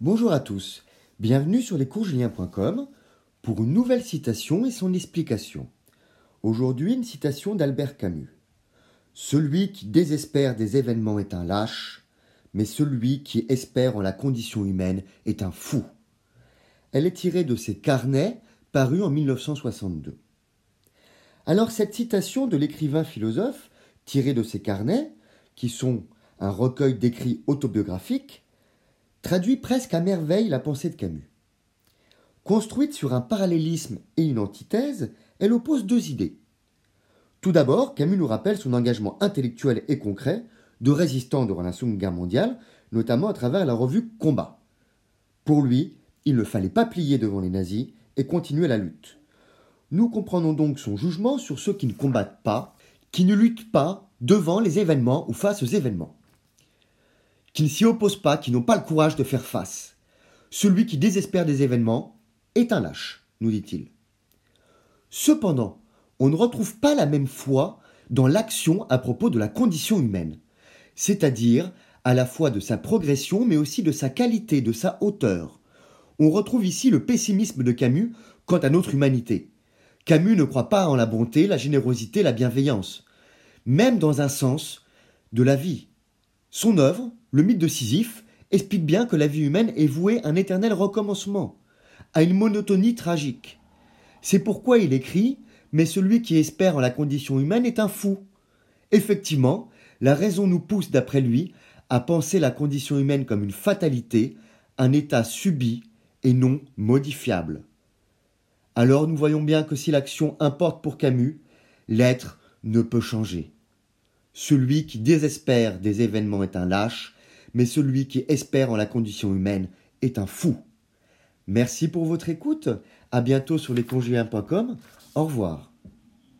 Bonjour à tous, bienvenue sur lescoursjulien.com pour une nouvelle citation et son explication. Aujourd'hui, une citation d'Albert Camus. Celui qui désespère des événements est un lâche, mais celui qui espère en la condition humaine est un fou. Elle est tirée de ses carnets parus en 1962. Alors cette citation de l'écrivain philosophe, tirée de ses carnets, qui sont un recueil d'écrits autobiographiques, traduit presque à merveille la pensée de Camus. Construite sur un parallélisme et une antithèse, elle oppose deux idées. Tout d'abord, Camus nous rappelle son engagement intellectuel et concret de résistant durant la Seconde Guerre mondiale, notamment à travers la revue Combat. Pour lui, il ne fallait pas plier devant les nazis et continuer la lutte. Nous comprenons donc son jugement sur ceux qui ne combattent pas, qui ne luttent pas devant les événements ou face aux événements qui ne s'y opposent pas, qui n'ont pas le courage de faire face. Celui qui désespère des événements est un lâche, nous dit-il. Cependant, on ne retrouve pas la même foi dans l'action à propos de la condition humaine, c'est-à-dire à la fois de sa progression mais aussi de sa qualité, de sa hauteur. On retrouve ici le pessimisme de Camus quant à notre humanité. Camus ne croit pas en la bonté, la générosité, la bienveillance, même dans un sens de la vie. Son œuvre, le mythe de Sisyphe, explique bien que la vie humaine est vouée à un éternel recommencement, à une monotonie tragique. C'est pourquoi il écrit Mais celui qui espère en la condition humaine est un fou. Effectivement, la raison nous pousse, d'après lui, à penser la condition humaine comme une fatalité, un état subi et non modifiable. Alors nous voyons bien que si l'action importe pour Camus, l'être ne peut changer. Celui qui désespère des événements est un lâche, mais celui qui espère en la condition humaine est un fou. Merci pour votre écoute. À bientôt sur lesconjuliens.com. Au revoir.